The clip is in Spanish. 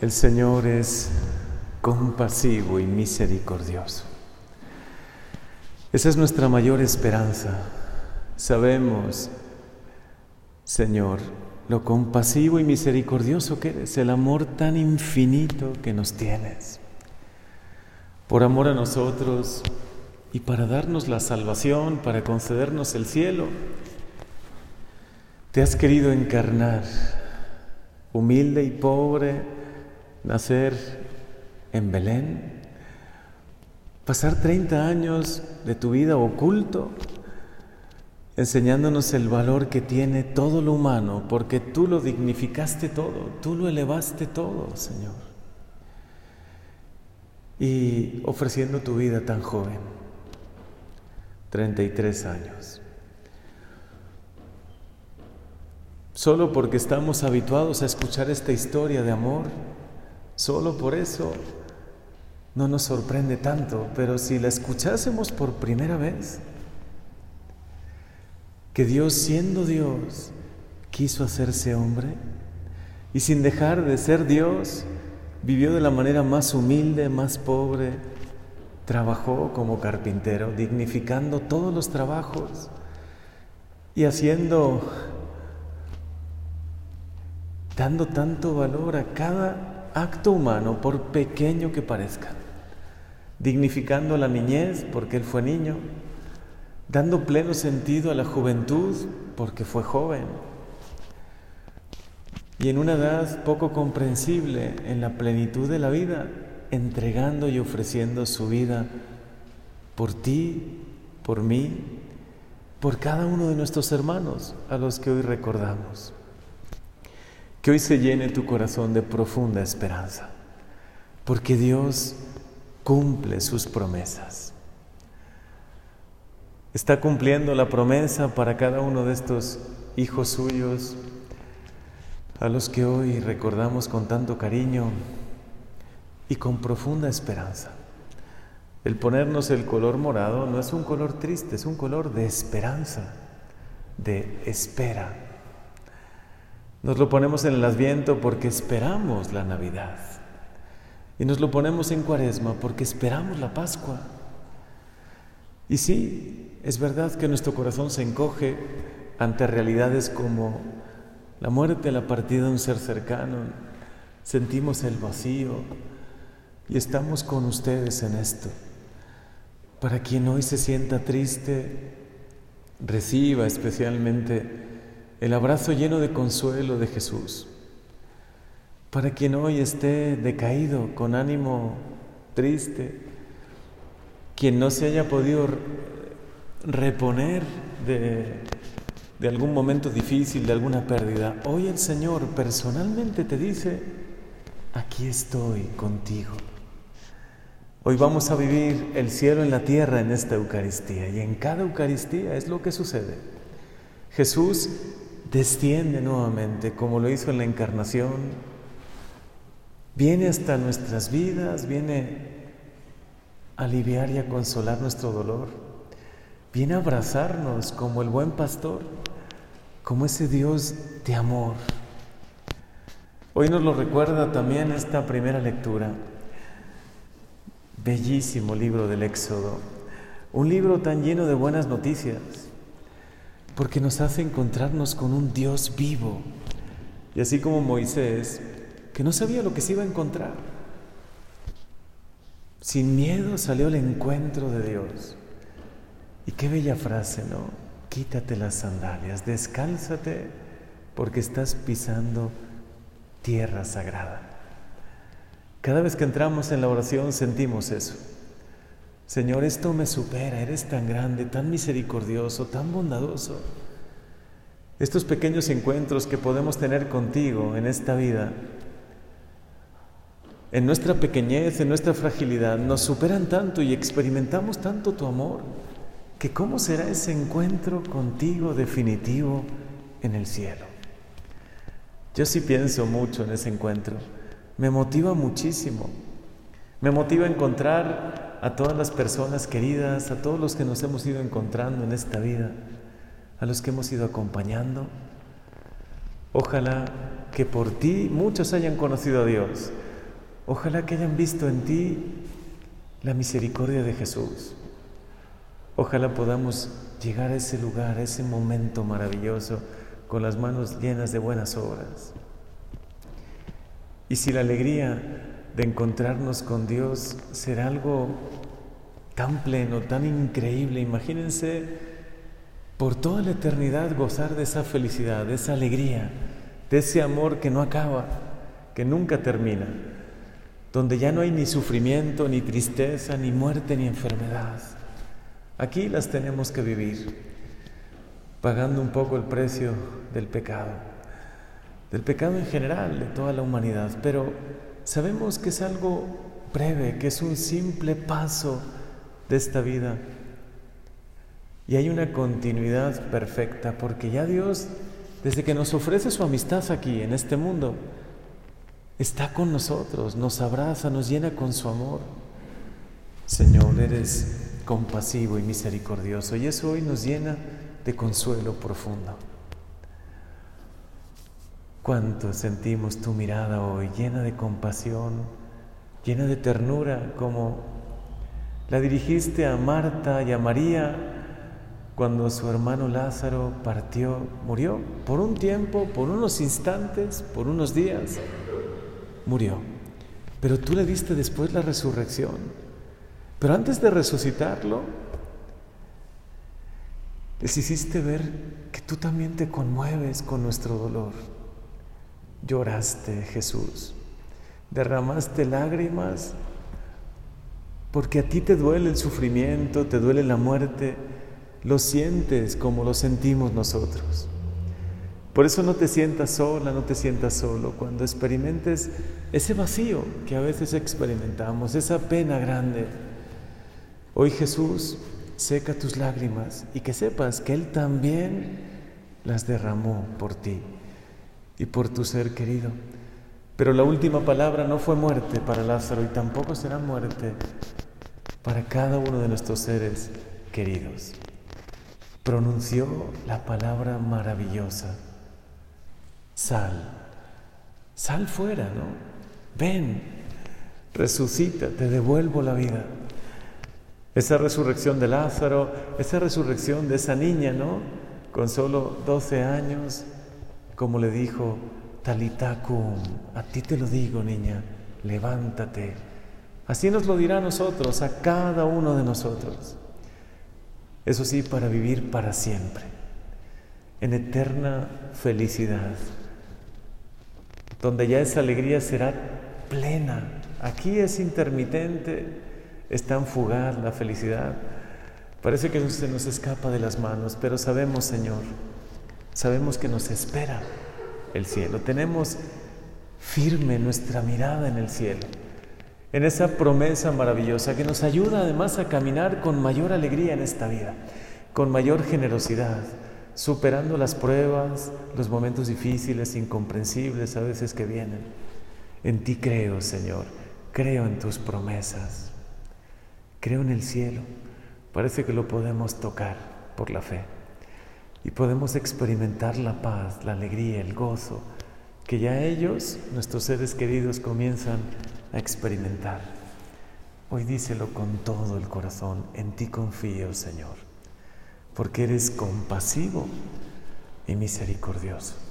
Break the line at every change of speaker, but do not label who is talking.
El Señor es compasivo y misericordioso. Esa es nuestra mayor esperanza. Sabemos, Señor, lo compasivo y misericordioso que eres, el amor tan infinito que nos tienes. Por amor a nosotros y para darnos la salvación, para concedernos el cielo, te has querido encarnar, humilde y pobre, nacer en Belén, pasar 30 años de tu vida oculto, enseñándonos el valor que tiene todo lo humano, porque tú lo dignificaste todo, tú lo elevaste todo, Señor. Y ofreciendo tu vida tan joven, 33 años. Solo porque estamos habituados a escuchar esta historia de amor, solo por eso no nos sorprende tanto, pero si la escuchásemos por primera vez, que Dios siendo Dios quiso hacerse hombre y sin dejar de ser Dios, vivió de la manera más humilde, más pobre, trabajó como carpintero, dignificando todos los trabajos y haciendo, dando tanto valor a cada acto humano, por pequeño que parezca dignificando la niñez porque él fue niño, dando pleno sentido a la juventud porque fue joven. Y en una edad poco comprensible, en la plenitud de la vida, entregando y ofreciendo su vida por ti, por mí, por cada uno de nuestros hermanos a los que hoy recordamos. Que hoy se llene tu corazón de profunda esperanza, porque Dios cumple sus promesas. Está cumpliendo la promesa para cada uno de estos hijos suyos, a los que hoy recordamos con tanto cariño y con profunda esperanza. El ponernos el color morado no es un color triste, es un color de esperanza, de espera. Nos lo ponemos en el adviento porque esperamos la Navidad. Y nos lo ponemos en cuaresma porque esperamos la Pascua. Y sí, es verdad que nuestro corazón se encoge ante realidades como la muerte, la partida de un ser cercano. Sentimos el vacío y estamos con ustedes en esto. Para quien hoy se sienta triste, reciba especialmente el abrazo lleno de consuelo de Jesús. Para quien hoy esté decaído, con ánimo triste, quien no se haya podido reponer de, de algún momento difícil, de alguna pérdida, hoy el Señor personalmente te dice, aquí estoy contigo. Hoy vamos a vivir el cielo en la tierra en esta Eucaristía y en cada Eucaristía es lo que sucede. Jesús desciende nuevamente como lo hizo en la encarnación, viene hasta nuestras vidas, viene a aliviar y a consolar nuestro dolor, viene a abrazarnos como el buen pastor, como ese Dios de amor. Hoy nos lo recuerda también esta primera lectura, bellísimo libro del Éxodo, un libro tan lleno de buenas noticias, porque nos hace encontrarnos con un Dios vivo. Y así como Moisés que no sabía lo que se iba a encontrar. Sin miedo salió al encuentro de Dios. Y qué bella frase, ¿no? Quítate las sandalias, descálzate porque estás pisando tierra sagrada. Cada vez que entramos en la oración sentimos eso. Señor, esto me supera, eres tan grande, tan misericordioso, tan bondadoso. Estos pequeños encuentros que podemos tener contigo en esta vida en nuestra pequeñez, en nuestra fragilidad, nos superan tanto y experimentamos tanto tu amor, que cómo será ese encuentro contigo definitivo en el cielo. Yo sí pienso mucho en ese encuentro, me motiva muchísimo, me motiva a encontrar a todas las personas queridas, a todos los que nos hemos ido encontrando en esta vida, a los que hemos ido acompañando. Ojalá que por ti muchos hayan conocido a Dios. Ojalá que hayan visto en ti la misericordia de Jesús. Ojalá podamos llegar a ese lugar, a ese momento maravilloso, con las manos llenas de buenas obras. Y si la alegría de encontrarnos con Dios será algo tan pleno, tan increíble, imagínense por toda la eternidad gozar de esa felicidad, de esa alegría, de ese amor que no acaba, que nunca termina, donde ya no hay ni sufrimiento, ni tristeza, ni muerte, ni enfermedad. Aquí las tenemos que vivir, pagando un poco el precio del pecado, del pecado en general, de toda la humanidad, pero sabemos que es algo breve, que es un simple paso de esta vida. Y hay una continuidad perfecta, porque ya Dios, desde que nos ofrece su amistad aquí, en este mundo, está con nosotros, nos abraza, nos llena con su amor. Señor, eres compasivo y misericordioso, y eso hoy nos llena de consuelo profundo. Cuánto sentimos tu mirada hoy, llena de compasión, llena de ternura, como la dirigiste a Marta y a María cuando su hermano Lázaro partió, murió por un tiempo, por unos instantes, por unos días, murió. Pero tú le diste después la resurrección. Pero antes de resucitarlo, les hiciste ver que tú también te conmueves con nuestro dolor. Lloraste, Jesús. Derramaste lágrimas porque a ti te duele el sufrimiento, te duele la muerte. Lo sientes como lo sentimos nosotros. Por eso no te sientas sola, no te sientas solo. Cuando experimentes ese vacío que a veces experimentamos, esa pena grande, Hoy Jesús seca tus lágrimas y que sepas que Él también las derramó por ti y por tu ser querido. Pero la última palabra no fue muerte para Lázaro y tampoco será muerte para cada uno de nuestros seres queridos. Pronunció la palabra maravillosa, sal, sal fuera, ¿no? Ven, resucita, te devuelvo la vida. Esa resurrección de Lázaro, esa resurrección de esa niña, ¿no? Con solo 12 años, como le dijo Talitacum, a ti te lo digo, niña, levántate. Así nos lo dirá a nosotros, a cada uno de nosotros. Eso sí, para vivir para siempre, en eterna felicidad, donde ya esa alegría será plena. Aquí es intermitente, es tan fugaz la felicidad. Parece que se nos escapa de las manos, pero sabemos, Señor, sabemos que nos espera el cielo. Tenemos firme nuestra mirada en el cielo, en esa promesa maravillosa que nos ayuda además a caminar con mayor alegría en esta vida, con mayor generosidad, superando las pruebas, los momentos difíciles, incomprensibles a veces que vienen. En ti creo, Señor, creo en tus promesas. Creo en el cielo. Parece que lo podemos tocar por la fe. Y podemos experimentar la paz, la alegría, el gozo que ya ellos, nuestros seres queridos, comienzan a experimentar. Hoy díselo con todo el corazón, en ti confío, Señor, porque eres compasivo y misericordioso.